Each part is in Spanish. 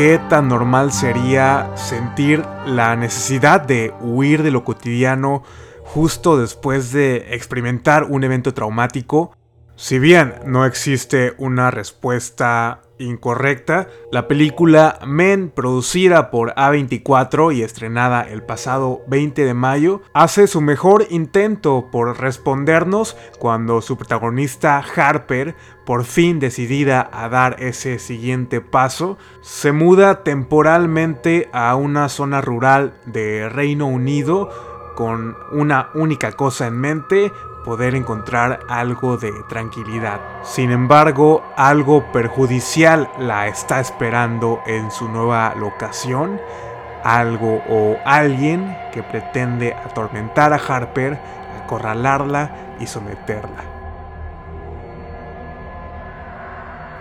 qué tan normal sería sentir la necesidad de huir de lo cotidiano justo después de experimentar un evento traumático. Si bien no existe una respuesta incorrecta, la película Men, producida por A24 y estrenada el pasado 20 de mayo, hace su mejor intento por respondernos cuando su protagonista Harper, por fin decidida a dar ese siguiente paso, se muda temporalmente a una zona rural de Reino Unido con una única cosa en mente, poder encontrar algo de tranquilidad. Sin embargo, algo perjudicial la está esperando en su nueva locación, algo o alguien que pretende atormentar a Harper, acorralarla y someterla.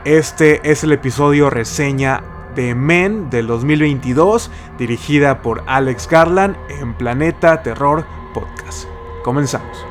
Este es el episodio reseña de Men del 2022, dirigida por Alex Garland en Planeta Terror Podcast. Comenzamos.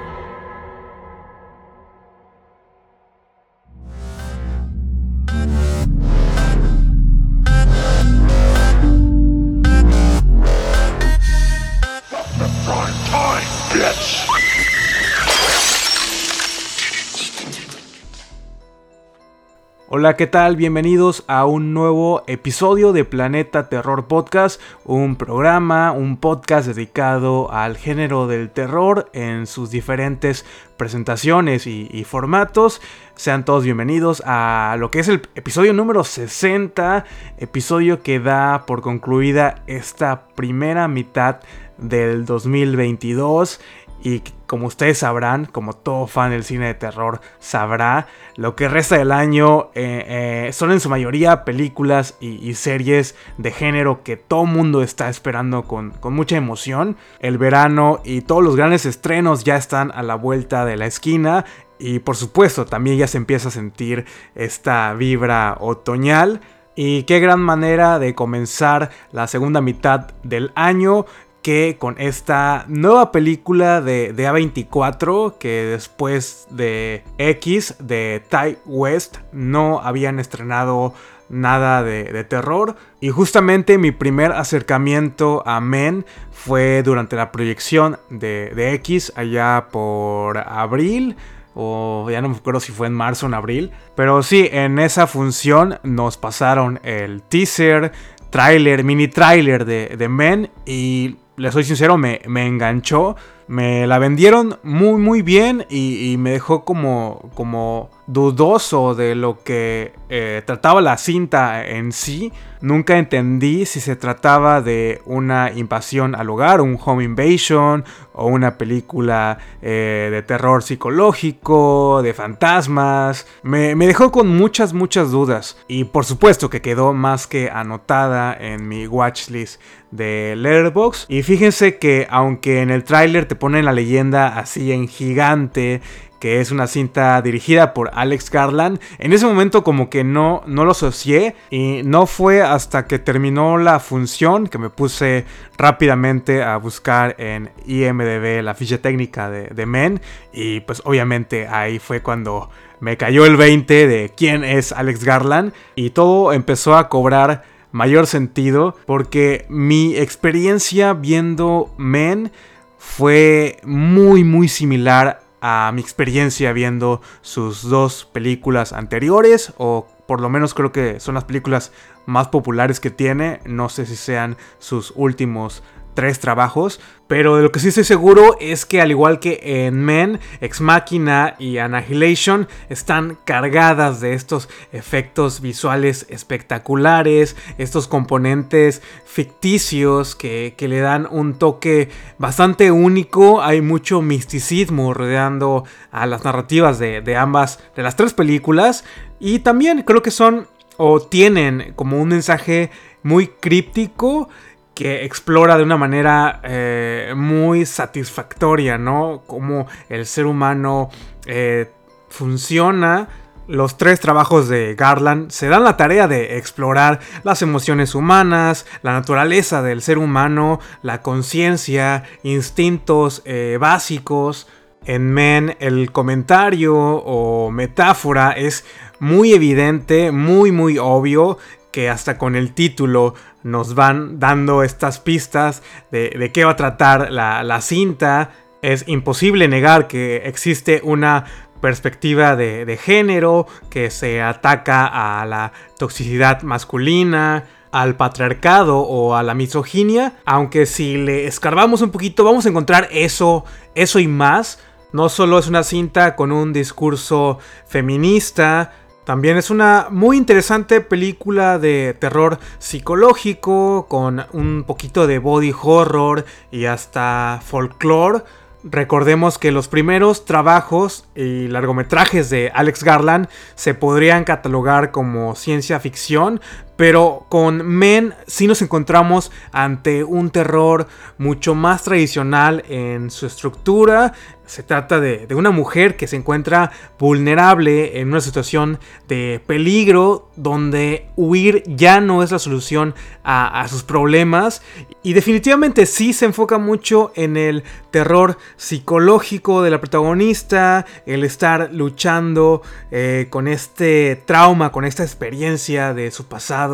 Hola, ¿qué tal? Bienvenidos a un nuevo episodio de Planeta Terror Podcast, un programa, un podcast dedicado al género del terror en sus diferentes presentaciones y, formatos. Sean todos bienvenidos a lo que es el episodio número 60, episodio que da por concluida esta primera mitad del 2022 y como ustedes sabrán, como todo fan del cine de terror sabrá, lo que resta del año eh, eh, son en su mayoría películas y, series de género que todo mundo está esperando con, con, mucha emoción. El verano y todos los grandes estrenos ya están a la vuelta de la esquina. Y por supuesto, también ya se empieza a sentir esta vibra otoñal. Y qué gran manera de comenzar la segunda mitad del año que con esta nueva película de, A24 que después de X de Ty West no habían estrenado nada de, terror. Y justamente mi primer acercamiento a Men fue durante la proyección de, de X allá por abril o ya no me acuerdo si fue en marzo o en abril. Pero sí, en esa función nos pasaron el teaser, trailer, mini trailer de, de Men y le soy sincero, me, me enganchó. Me la vendieron muy muy bien y, me dejó como, como dudoso de lo que eh, trataba la cinta en sí. Nunca entendí si se trataba de una invasión al hogar, un home invasion o una película eh, de terror psicológico, de fantasmas. Me, me, dejó con muchas, muchas dudas. Y por supuesto que quedó más que anotada en mi watchlist de Letterboxd. Y fíjense que aunque en el tráiler te ponen la leyenda así en gigante, que es una cinta dirigida por Alex Garland. En ese momento como que no, no lo asocié y no fue hasta que terminó la función que me puse rápidamente a buscar en IMDB la ficha técnica de Men y pues obviamente ahí fue cuando me cayó el 20 de quién es Alex Garland y todo empezó a cobrar mayor sentido porque mi experiencia viendo Men fue muy muy similar a mi experiencia viendo sus dos películas anteriores o por lo menos creo que son las películas más populares que tiene, no sé si sean sus últimos tres trabajos, pero de lo que sí estoy seguro es que al igual que en Men, Ex Machina y Annihilation están cargadas de estos efectos visuales espectaculares, estos componentes ficticios que, le dan un toque bastante único, hay mucho misticismo rodeando a las narrativas de, de ambas, de las tres películas, y también creo que son o tienen como un mensaje muy críptico que explora de una manera eh, muy satisfactoria, ¿no? Cómo el ser humano eh, funciona. Los tres trabajos de Garland se dan la tarea de explorar las emociones humanas, la naturaleza del ser humano, la conciencia, instintos eh, básicos. En Men el comentario o metáfora es muy evidente, muy muy obvio que hasta con el título nos van dando estas pistas de, qué va a tratar la, cinta. Es imposible negar que existe una perspectiva de, de, género que se ataca a la toxicidad masculina, al patriarcado o a la misoginia, aunque si le escarbamos un poquito vamos a encontrar eso, eso y más. No solo es una cinta con un discurso feminista, también es una muy interesante película de terror psicológico con un poquito de body horror y hasta folklore. Recordemos que los primeros trabajos y largometrajes de Alex Garland se podrían catalogar como ciencia ficción, pero con Men sí nos encontramos ante un terror mucho más tradicional en su estructura. Se trata de, una mujer que se encuentra vulnerable en una situación de peligro donde huir ya no es la solución a, sus problemas. Y definitivamente sí se enfoca mucho en el terror psicológico de la protagonista, el estar luchando eh, con este trauma, con esta experiencia de su pasado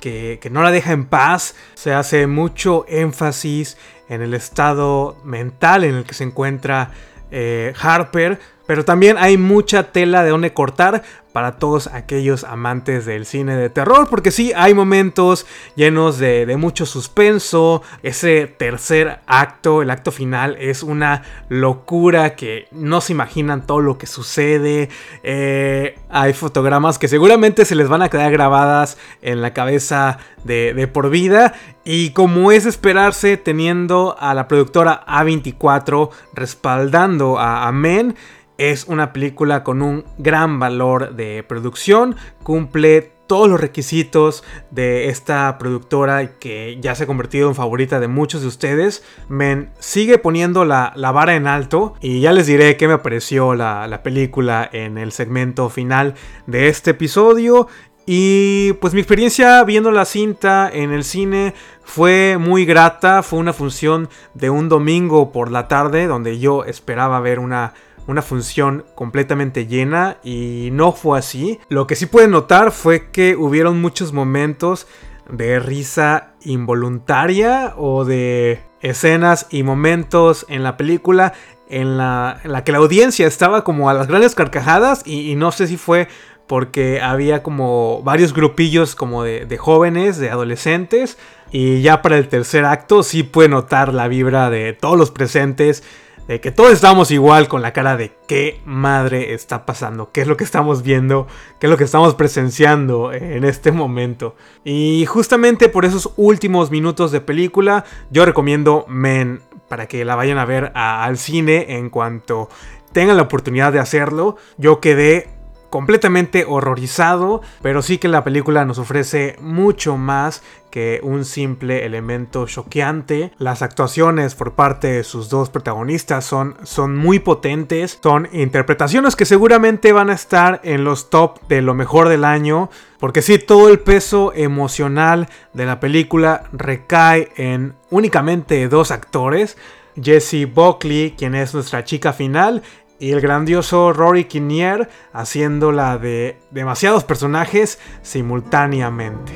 que, no la deja en paz. Se hace mucho énfasis en el estado mental en el que se encuentra eh, Harper pero también hay mucha tela de donde cortar para todos aquellos amantes del cine de terror. Porque sí, hay momentos llenos de, mucho suspenso. Ese tercer acto, el acto final, es una locura que no se imaginan todo lo que sucede. Eh, hay fotogramas que seguramente se les van a quedar grabadas en la cabeza de, por vida. Y como es esperarse, teniendo a la productora A24 respaldando a, a Men es una película con un gran valor de producción, cumple todos los requisitos de esta productora que ya se ha convertido en favorita de muchos de ustedes. Men sigue poniendo la, vara en alto y ya les diré qué me pareció la, la película en el segmento final de este episodio. Y pues mi experiencia viendo la cinta en el cine fue muy grata, fue una función de un domingo por la tarde donde yo esperaba ver una una función completamente llena y no fue así. Lo que sí pueden notar fue que hubieron muchos momentos de risa involuntaria o de escenas y momentos en la película en la, que la audiencia estaba como a las grandes carcajadas y, no sé si fue porque había como varios grupillos como de, de, jóvenes, de adolescentes y ya para el tercer acto sí puede notar la vibra de todos los presentes de que todos estamos igual con la cara de qué madre está pasando, qué es lo que estamos viendo, qué es lo que estamos presenciando en este momento. Y justamente por esos últimos minutos de película, yo recomiendo Men para que la vayan a ver al cine en cuanto tengan la oportunidad de hacerlo. Yo quedé completamente horrorizado, pero sí que la película nos ofrece mucho más que un simple elemento choqueante. Las actuaciones por parte de sus dos protagonistas son, son muy potentes, son interpretaciones que seguramente van a estar en los top de lo mejor del año, porque sí, todo el peso emocional de la película recae en únicamente dos actores. Jessie Buckley, quien es nuestra chica final, y el grandioso Rory Kinnear haciéndola de demasiados personajes simultáneamente.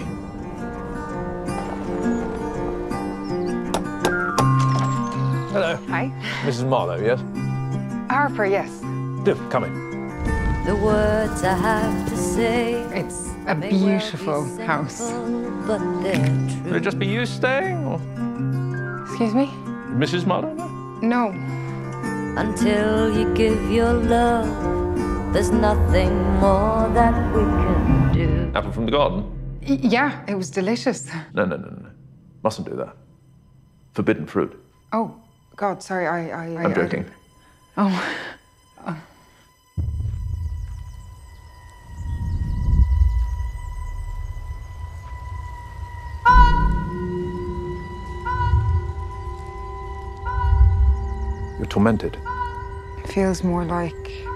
Hello. Hi. Mrs. Marlowe, yes? Harper, yes. Do, come in. The words I have to say. It's a beautiful house. But Would it just be you staying, or? Excuse me? Mrs. Marlowe? No. Until you give your love, there's nothing more that we can do. Apple from the garden? Y yeah, it was delicious. No, no, no, no. Mustn't do that. Forbidden fruit. Oh, God, sorry, I. I I'm joking. I oh. Tormented. feels more like.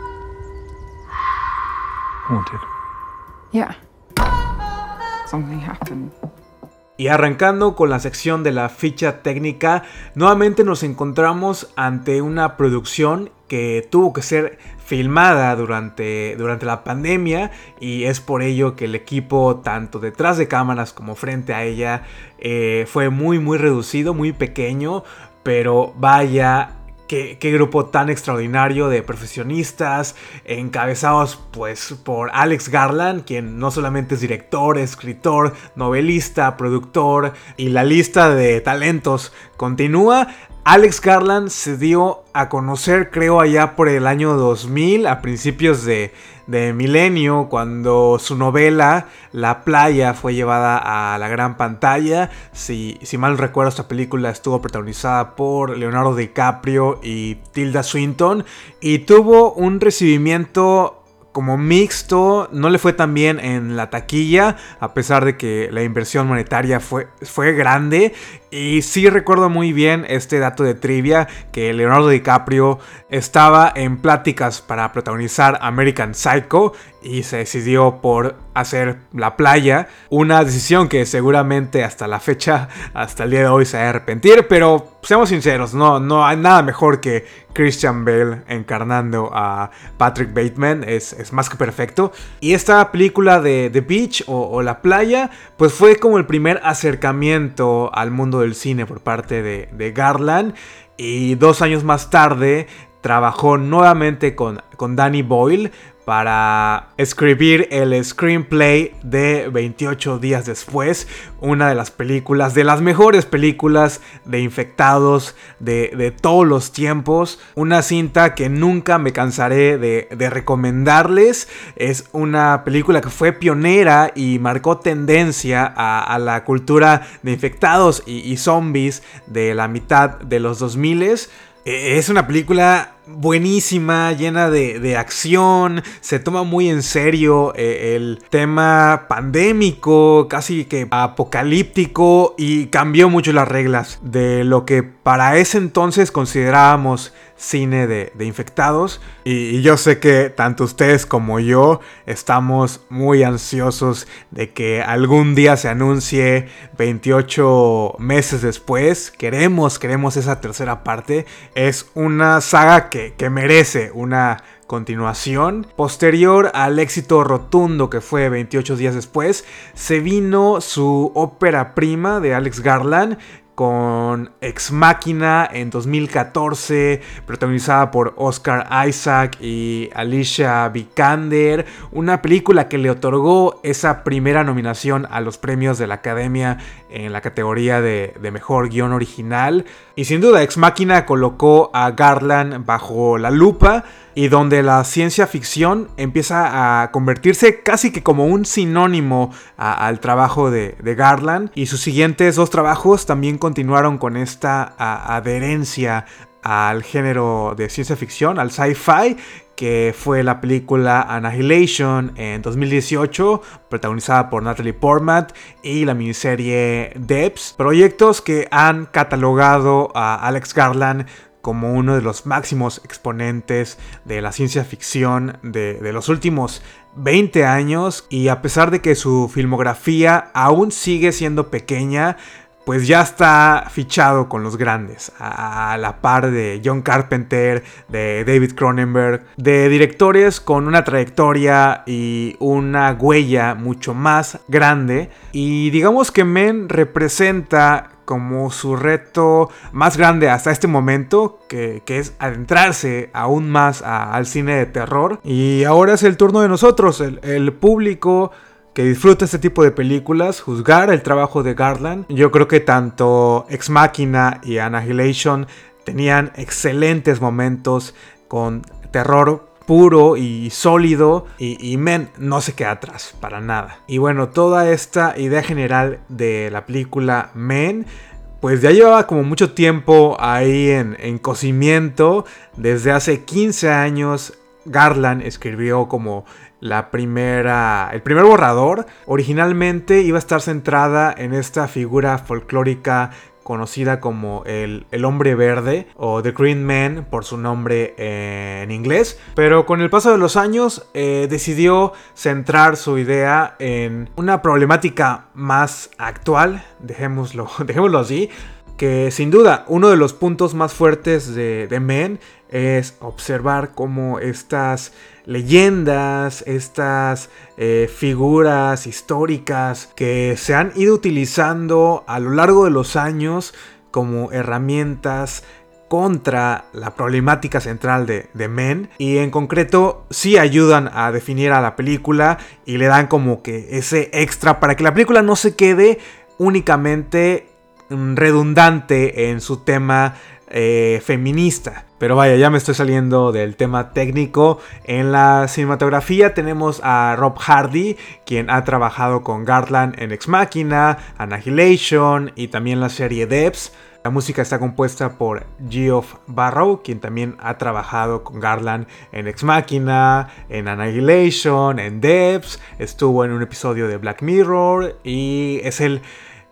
Haunted. Yeah. Something happened. Y arrancando con la sección de la ficha técnica, nuevamente nos encontramos ante una producción que tuvo que ser filmada durante, durante la pandemia y es por ello que el equipo tanto detrás de cámaras como frente a ella eh, fue muy muy reducido, muy pequeño, pero vaya Qué, grupo tan extraordinario de profesionistas, encabezados pues por Alex Garland, quien no solamente es director, escritor, novelista, productor, y la lista de talentos continúa. Alex Garland se dio a conocer, creo, allá por el año 2000, a principios de, milenio, cuando su novela La playa fue llevada a la gran pantalla. Si, si mal recuerdo, esta película estuvo protagonizada por Leonardo DiCaprio y Tilda Swinton y tuvo un recibimiento como mixto, no le fue tan bien en la taquilla, a pesar de que la inversión monetaria fue, fue grande. Y sí recuerdo muy bien este dato de trivia, que Leonardo DiCaprio estaba en pláticas para protagonizar American Psycho y se decidió por hacer La Playa, una decisión que seguramente hasta la fecha, hasta el día de hoy se va a arrepentir, pero seamos sinceros, no, no hay nada mejor que Christian Bale encarnando a Patrick Bateman, es, es más que perfecto. Y esta película de The Beach o, La Playa, pues fue como el primer acercamiento al mundo del cine por parte de, de Garland. Y dos años más tarde trabajó nuevamente con, con Danny Boyle para escribir el screenplay de 28 días después, una de las películas, de las mejores películas de infectados de, todos los tiempos, una cinta que nunca me cansaré de, recomendarles, es una película que fue pionera y marcó tendencia a, la cultura de infectados y, y zombies de la mitad de los 2000 e, es una película buenísima, llena de, acción, se toma muy en serio eh, el tema pandémico, casi que apocalíptico y cambió mucho las reglas de lo que para ese entonces considerábamos cine de, infectados. Y, yo sé que tanto ustedes como yo estamos muy ansiosos de que algún día se anuncie 28 meses después. Queremos, queremos esa tercera parte. Es una saga que, merece una continuación. Posterior al éxito rotundo que fue 28 días después, se vino su ópera prima de Alex Garland con Ex Máquina en 2014, protagonizada por Oscar Isaac y Alicia Vikander, una película que le otorgó esa primera nominación a los premios de la Academia en la categoría de, mejor guion original. Y sin duda, Ex Máquina colocó a Garland bajo la lupa y donde la ciencia ficción empieza a convertirse casi que como un sinónimo al trabajo de, Garland. Y sus siguientes dos trabajos también continuaron con esta adherencia al género de ciencia ficción, al sci-fi, que fue la película Annihilation en 2018, protagonizada por Natalie Portman, y la miniserie Debs, proyectos que han catalogado a Alex Garland como uno de los máximos exponentes de la ciencia ficción de, los últimos 20 años y a pesar de que su filmografía aún sigue siendo pequeña, pues ya está fichado con los grandes, a la par de John Carpenter, de David Cronenberg, de directores con una trayectoria y una huella mucho más grande. Y digamos que Men representa como su reto más grande hasta este momento, que, es adentrarse aún más al cine de terror. Y ahora es el turno de nosotros, el, el público que disfruta este tipo de películas, juzgar el trabajo de Garland. Yo creo que tanto Ex Machina y Annihilation tenían excelentes momentos con terror puro y sólido y, Men no se queda atrás para nada. Y bueno, toda esta idea general de la película Men pues ya llevaba como mucho tiempo ahí en, en cocimiento. Desde hace 15 años Garland escribió como la primera, el primer borrador. Originalmente iba a estar centrada en esta figura folclórica conocida como el, hombre verde o The Green Man por su nombre en inglés. Pero con el paso de los años eh, decidió centrar su idea en una problemática más actual, dejémoslo, dejémoslo así, que sin duda uno de los puntos más fuertes de, de Men es observar cómo estas leyendas, estas eh, figuras históricas que se han ido utilizando a lo largo de los años como herramientas contra la problemática central de, de, Men y en concreto sí ayudan a definir a la película y le dan como que ese extra para que la película no se quede únicamente redundante en su tema eh, feminista. Pero vaya, ya me estoy saliendo del tema técnico. En la cinematografía tenemos a Rob Hardy, quien ha trabajado con Garland en Ex Machina, Annihilation y también la serie Debs. La música está compuesta por Geoff Barrow, quien también ha trabajado con Garland en Ex Machina, en Annihilation, en Debs, estuvo en un episodio de Black Mirror y es el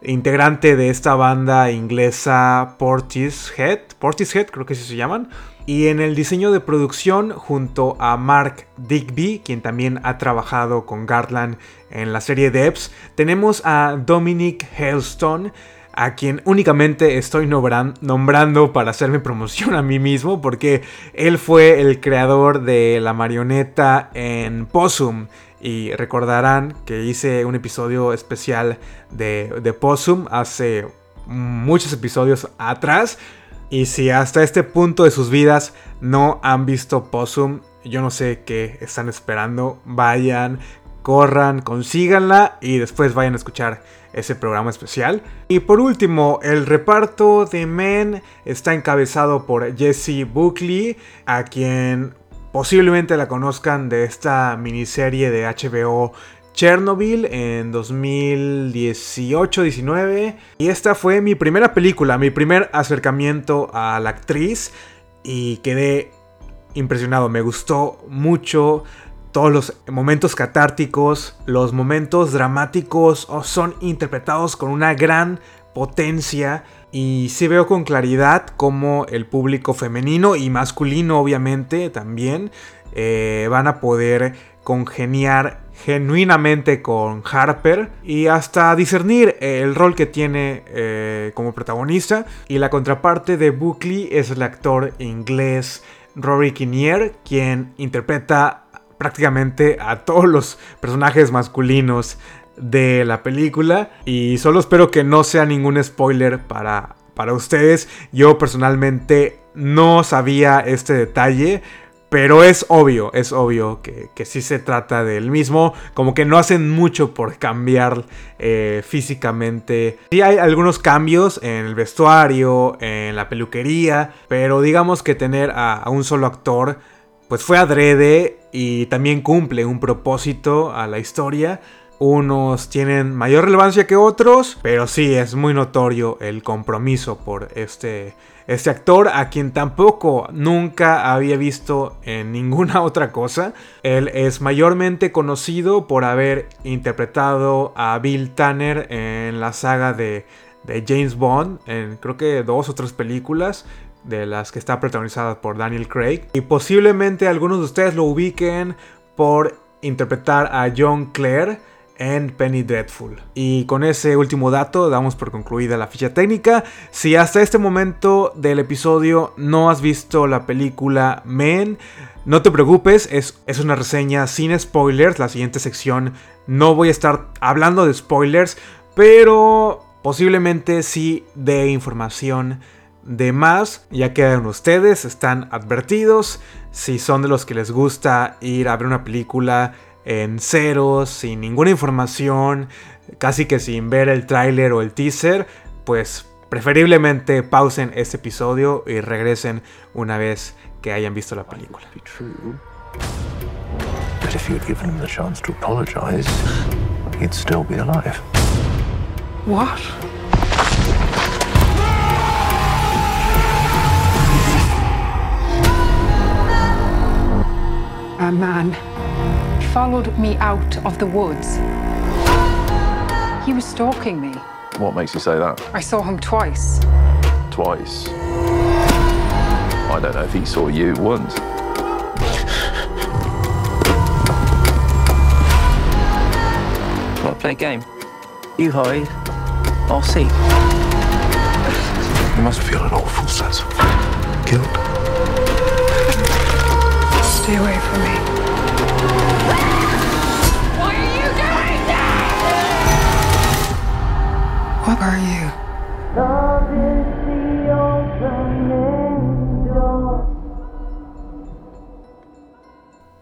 integrante de esta banda inglesa Portishead, Portishead creo que así se llaman, y en el diseño de producción junto a Mark Digby, quien también ha trabajado con Garland en la serie Debs, tenemos a Dominic Hailstone, a quien únicamente estoy nombrando para hacerme promoción a mí mismo, porque él fue el creador de la marioneta en Possum y recordarán que hice un episodio especial de, de Possum hace muchos episodios atrás. Y si hasta este punto de sus vidas no han visto Possum, yo no sé qué están esperando. Vayan, corran, consíganla y después vayan a escuchar ese programa especial. Y por último, el reparto de Men está encabezado por Jesse Buckley, a quien Posiblemente la conozcan de esta miniserie de HBO Chernobyl en 2018-19. Y esta fue mi primera película, mi primer acercamiento a la actriz. Y quedé impresionado, me gustó mucho. Todos los momentos catárticos, los momentos dramáticos son interpretados con una gran potencia y sí veo con claridad cómo el público femenino y masculino obviamente también eh, van a poder congeniar genuinamente con Harper y hasta discernir el rol que tiene eh, como protagonista. Y la contraparte de Buckley es el actor inglés Rory Kinnear, quien interpreta prácticamente a todos los personajes masculinos de la película. Y solo espero que no sea ningún spoiler para, para ustedes. Yo personalmente no sabía este detalle. Pero es obvio, es obvio que, que sí se trata del mismo. Como que no hacen mucho por cambiar eh, físicamente. Sí hay algunos cambios en el vestuario, en la peluquería. Pero digamos que tener a un solo actor pues fue adrede y también cumple un propósito a la historia. Unos tienen mayor relevancia que otros, pero sí es muy notorio el compromiso por este, este actor, a quien tampoco nunca había visto en ninguna otra cosa. Él es mayormente conocido por haber interpretado a Bill Tanner en la saga de, de James Bond, en creo que dos o tres películas de las que está protagonizada por Daniel Craig. Y posiblemente algunos de ustedes lo ubiquen por interpretar a John Clare en Penny Dreadful. Y con ese último dato damos por concluida la ficha técnica. Si hasta este momento del episodio no has visto la película Men, no te preocupes, es, es una reseña sin spoilers. La siguiente sección no voy a estar hablando de spoilers, pero posiblemente sí de información de más. Ya quedan ustedes, están advertidos. Si son de los que les gusta ir a ver una película en cero, sin ninguna información, casi que sin ver el tráiler o el teaser, pues preferiblemente pausen este episodio y regresen una vez que hayan visto la película. But if you'd given him the chance to apologize, he'd still be alive. What? A man followed me out of the woods. He was stalking me. What makes you say that? I saw him twice. Twice. I don't know if he saw you once. Want to play a game? You hide, I'll see. You must feel an awful sense of guilt. Stay away from me. Why are you doing? What are you?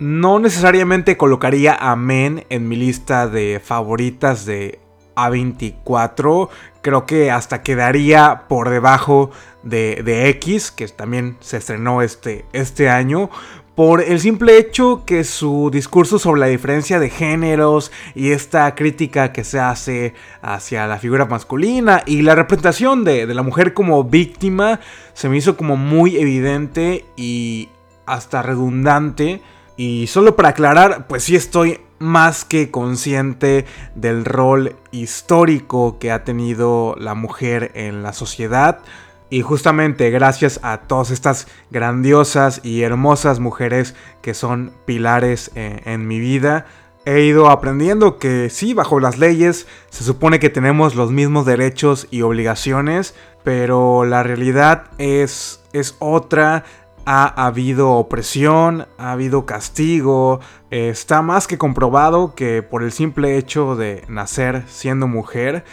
No necesariamente colocaría a Men en mi lista de favoritas de A24. Creo que hasta quedaría por debajo de, de X, que también se estrenó este, este año. Por el simple hecho que su discurso sobre la diferencia de géneros y esta crítica que se hace hacia la figura masculina y la representación de, la mujer como víctima se me hizo como muy evidente y hasta redundante. Y solo para aclarar, pues sí estoy más que consciente del rol histórico que ha tenido la mujer en la sociedad. Y justamente gracias a todas estas grandiosas y hermosas mujeres que son pilares en, en mi vida, he ido aprendiendo que sí, bajo las leyes se supone que tenemos los mismos derechos y obligaciones, pero la realidad es, es otra, ha habido opresión, ha habido castigo. Está más que comprobado que por el simple hecho de nacer siendo mujer,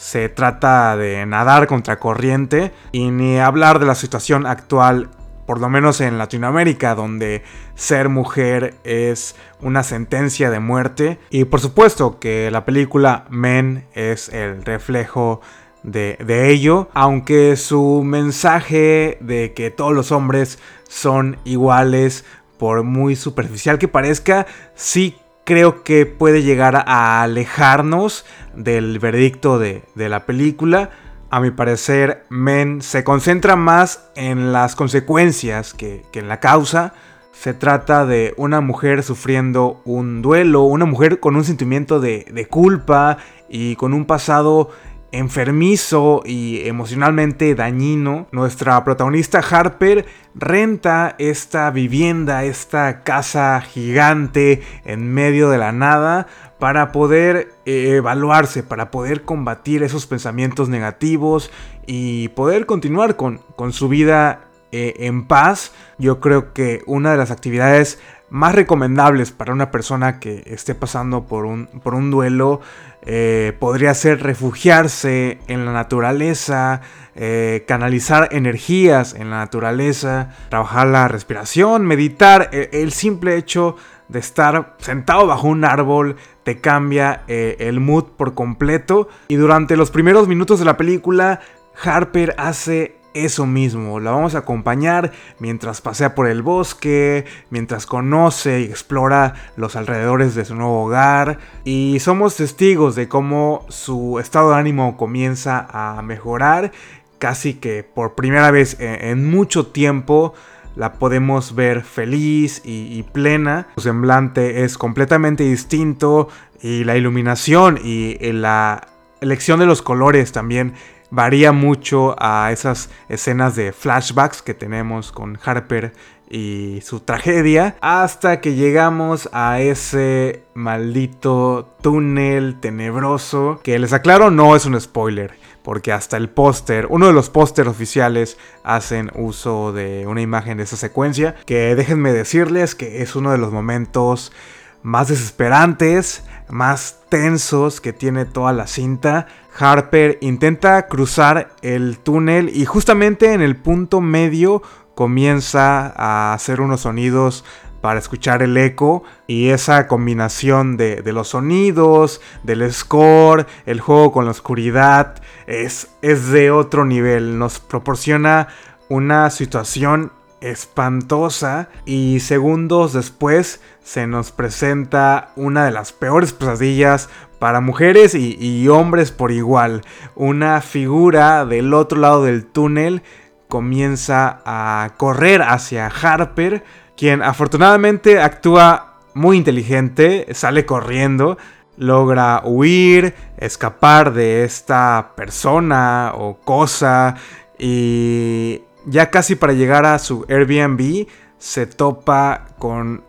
se trata de nadar contra corriente y ni hablar de la situación actual, por lo menos en Latinoamérica, donde ser mujer es una sentencia de muerte. Y por supuesto que la película Men es el reflejo de, ello, aunque su mensaje de que todos los hombres son iguales, por muy superficial que parezca, sí creo que puede llegar a alejarnos del veredicto de, de la película. A mi parecer, Men se concentra más en las consecuencias que, que en la causa. Se trata de una mujer sufriendo un duelo, una mujer con un sentimiento de, de culpa y con un pasado enfermizo y emocionalmente dañino, nuestra protagonista Harper renta esta vivienda, esta casa gigante en medio de la nada para poder eh, evaluarse, para poder combatir esos pensamientos negativos y poder continuar con, con su vida eh, en paz. Yo creo que una de las actividades más recomendables para una persona que esté pasando por un, por un duelo eh, podría ser refugiarse en la naturaleza, eh, canalizar energías en la naturaleza, trabajar la respiración, meditar. E, el, simple hecho de estar sentado bajo un árbol te cambia eh, el mood por completo. Y durante los primeros minutos de la película, Harper hace eso mismo. La vamos a acompañar mientras pasea por el bosque, mientras conoce y explora los alrededores de su nuevo hogar. Y somos testigos de cómo su estado de ánimo comienza a mejorar. Casi que por primera vez en, mucho tiempo la podemos ver feliz y, y, plena. Su semblante es completamente distinto y la iluminación y la elección de los colores también varía mucho a esas escenas de flashbacks que tenemos con Harper y su tragedia hasta que llegamos a ese maldito túnel tenebroso que les aclaro no es un spoiler porque hasta el póster, uno de los póster oficiales hacen uso de una imagen de esa secuencia que déjenme decirles que es uno de los momentos más desesperantes, más tensos que tiene toda la cinta. Harper intenta cruzar el túnel y justamente en el punto medio comienza a hacer unos sonidos para escuchar el eco y esa combinación de, los sonidos, del score, el juego con la oscuridad, es, es de otro nivel, nos proporciona una situación espantosa y segundos después se nos presenta una de las peores pesadillas para mujeres y, hombres por igual. Una figura del otro lado del túnel comienza a correr hacia Harper, quien afortunadamente actúa muy inteligente, sale corriendo, logra huir, escapar de esta persona o cosa y ya casi para llegar a su Airbnb se topa con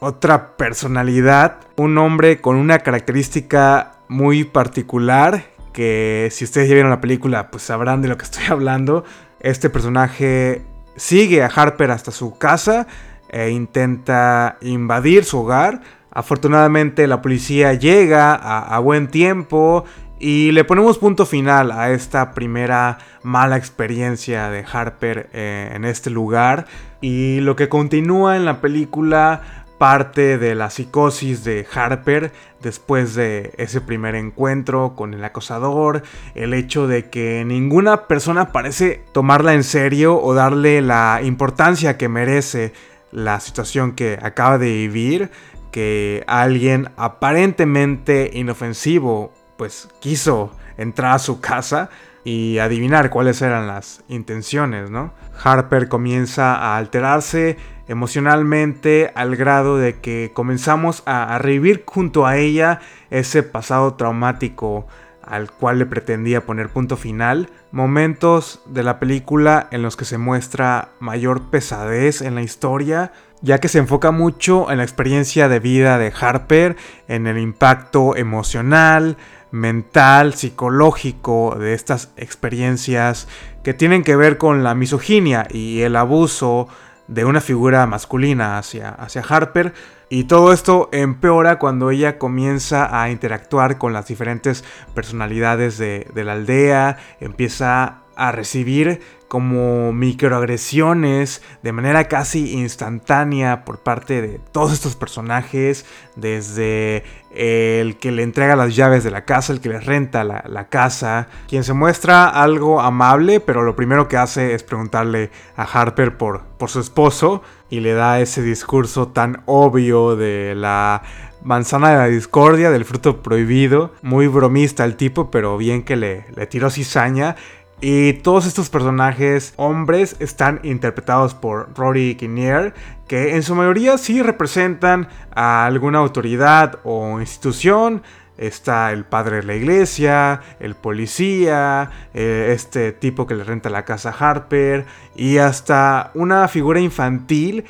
otra personalidad, un hombre con una característica muy particular que si ustedes ya vieron la película, pues sabrán de lo que estoy hablando. Este personaje sigue a Harper hasta su casa e intenta invadir su hogar. Afortunadamente la policía llega a, buen tiempo y le ponemos punto final a esta primera mala experiencia de Harper eh, en este lugar. Y lo que continúa en la película parte de la psicosis de Harper después de ese primer encuentro con el acosador, el hecho de que ninguna persona parece tomarla en serio o darle la importancia que merece la situación que acaba de vivir, que alguien aparentemente inofensivo pues quiso entrar a su casa y adivinar cuáles eran las intenciones, ¿no? Harper comienza a alterarse emocionalmente al grado de que comenzamos a, revivir junto a ella ese pasado traumático al cual le pretendía poner punto final, momentos de la película en los que se muestra mayor pesadez en la historia, ya que se enfoca mucho en la experiencia de vida de Harper, en el impacto emocional, mental, psicológico de estas experiencias que tienen que ver con la misoginia y el abuso de una figura masculina hacia, hacia Harper. Y todo esto empeora cuando ella comienza a interactuar con las diferentes personalidades de, de la aldea, empieza a recibir como microagresiones de manera casi instantánea por parte de todos estos personajes, desde el que le entrega las llaves de la casa, el que le renta la, casa, quien se muestra algo amable, pero lo primero que hace es preguntarle a Harper por, su esposo y le da ese discurso tan obvio de la manzana de la discordia, del fruto prohibido, muy bromista el tipo, pero bien que le, le tiró cizaña y todos estos personajes hombres están interpretados por Rory Kinnear, que en su mayoría sí representan a alguna autoridad o institución. Está el padre de la iglesia, el policía, eh, este tipo que le renta la casa a Harper y hasta una figura infantil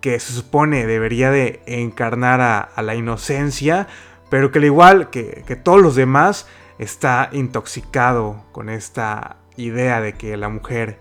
que se supone debería de encarnar a, la inocencia, pero que al igual que, que todos los demás está intoxicado con esta idea de que la mujer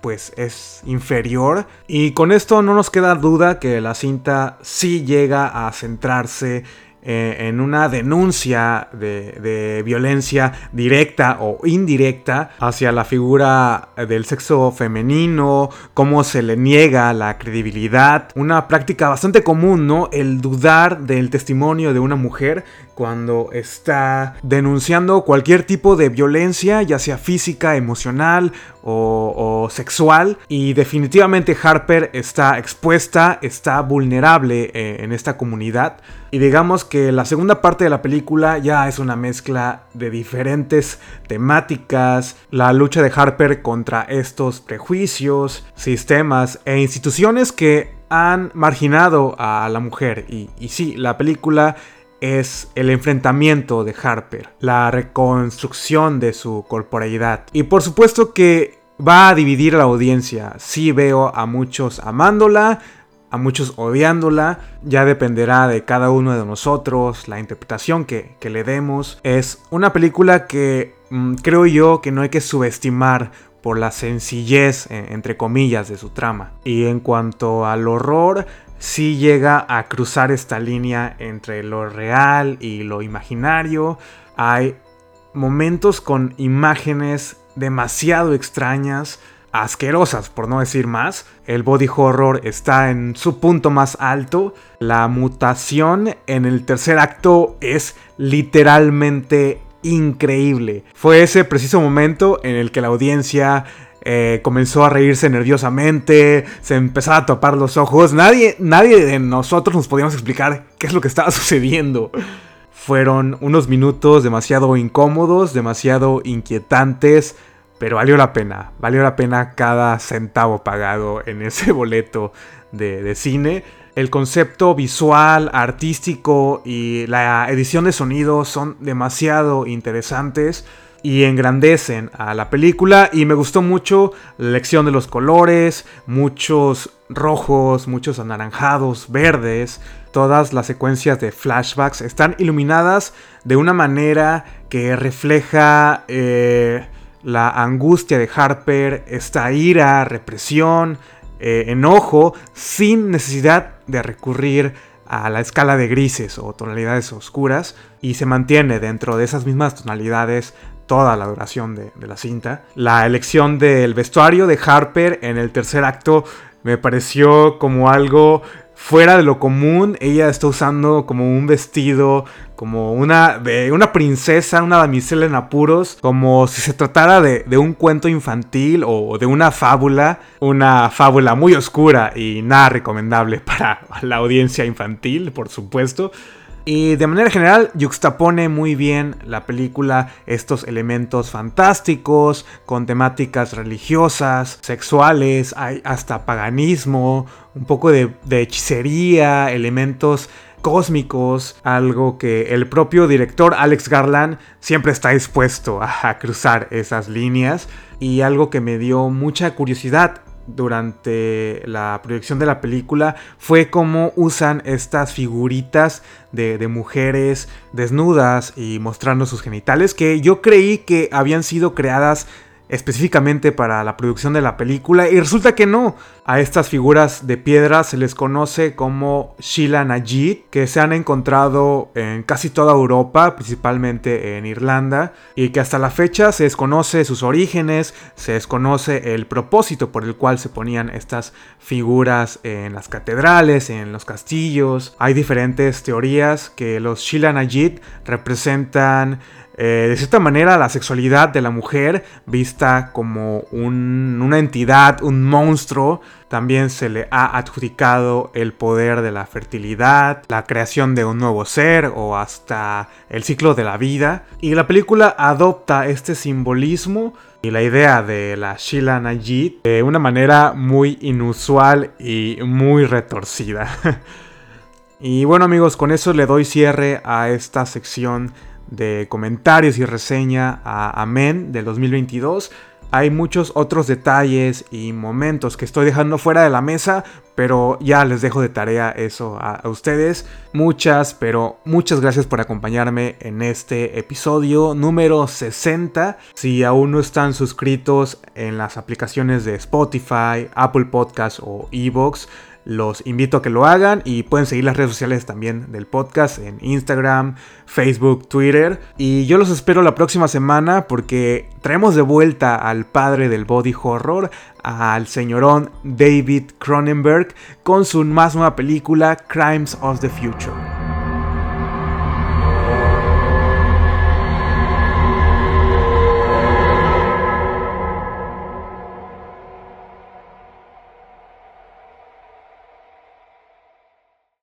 pues es inferior. Y con esto no nos queda duda que la cinta sí llega a centrarse eh, en una denuncia de, violencia directa o indirecta hacia la figura del sexo femenino, cómo se le niega la credibilidad, una práctica bastante común, ¿no? El dudar del testimonio de una mujer cuando está denunciando cualquier tipo de violencia, ya sea física, emocional o, sexual. Y definitivamente Harper está expuesta, está vulnerable eh, en esta comunidad. Y digamos que la segunda parte de la película ya es una mezcla de diferentes temáticas, la lucha de Harper contra estos prejuicios, sistemas e instituciones que han marginado a la mujer. Y, y sí, la película es el enfrentamiento de Harper, la reconstrucción de su corporalidad. Y por supuesto que va a dividir la audiencia. Sí veo a muchos amándola, a muchos odiándola. Ya dependerá de cada uno de nosotros, la interpretación que, le demos. Es una película que mm, creo yo que no hay que subestimar por la sencillez, eh, entre comillas, de su trama. Y en cuanto al horror, sí llega a cruzar esta línea entre lo real y lo imaginario. Hay momentos con imágenes demasiado extrañas, asquerosas por no decir más. El body horror está en su punto más alto. La mutación en el tercer acto es literalmente increíble. Fue ese preciso momento en el que la audiencia eh, comenzó a reírse nerviosamente, se empezaba a tapar los ojos. Nadie, nadie de nosotros nos podíamos explicar qué es lo que estaba sucediendo. Fueron unos minutos demasiado incómodos, demasiado inquietantes, pero valió la pena. Valió la pena cada centavo pagado en ese boleto de, de cine. El concepto visual, artístico y la edición de sonido son demasiado interesantes y engrandecen a la película. Y me gustó mucho la elección de los colores, muchos rojos, muchos anaranjados, verdes, todas las secuencias de flashbacks están iluminadas de una manera que refleja eh, la angustia de Harper, esta ira, represión, eh, enojo, sin necesidad de recurrir a la escala de grises o tonalidades oscuras. Y se mantiene dentro de esas mismas tonalidades toda la duración de, la cinta. La elección del vestuario de Harper en el tercer acto me pareció como algo fuera de lo común. Ella está usando como un vestido, como una, de una princesa, una damisela en apuros, como si se tratara de, de, un cuento infantil o de una fábula. Una fábula muy oscura y nada recomendable para la audiencia infantil, por supuesto. Y de manera general, yuxtapone muy bien la película estos elementos fantásticos, con temáticas religiosas, sexuales, hay hasta paganismo, un poco de, hechicería, elementos cósmicos, algo que el propio director Alex Garland siempre está dispuesto a cruzar esas líneas. Y algo que me dio mucha curiosidad durante la proyección de la película fue cómo usan estas figuritas de, de, mujeres desnudas y mostrando sus genitales que yo creí que habían sido creadas específicamente para la producción de la película y resulta que no. A estas figuras de piedra se les conoce como Sheila Najid, que se han encontrado en casi toda Europa, principalmente en Irlanda, y que hasta la fecha se desconoce sus orígenes, se desconoce el propósito por el cual se ponían estas figuras en las catedrales, en los castillos. Hay diferentes teorías que los Sheila Najid representan eh, de cierta manera la sexualidad de la mujer vista como un, una entidad, un monstruo, también se le ha adjudicado el poder de la fertilidad, la creación de un nuevo ser o hasta el ciclo de la vida. Y la película adopta este simbolismo y la idea de la Sheila Najid de una manera muy inusual y muy retorcida. y bueno amigos, con eso le doy cierre a esta sección de comentarios y reseña a Amen del 2022. Hay muchos otros detalles y momentos que estoy dejando fuera de la mesa, pero ya les dejo de tarea eso a, a, ustedes. Muchas, pero muchas gracias por acompañarme en este episodio número 60. Si aún no están suscritos en las aplicaciones de Spotify, Apple Podcasts o Evox, los invito a que lo hagan y pueden seguir las redes sociales también del podcast en Instagram, Facebook, Twitter. Y yo los espero la próxima semana porque traemos de vuelta al padre del body horror, al señorón David Cronenberg, con su más nueva película, Crimes of the Future.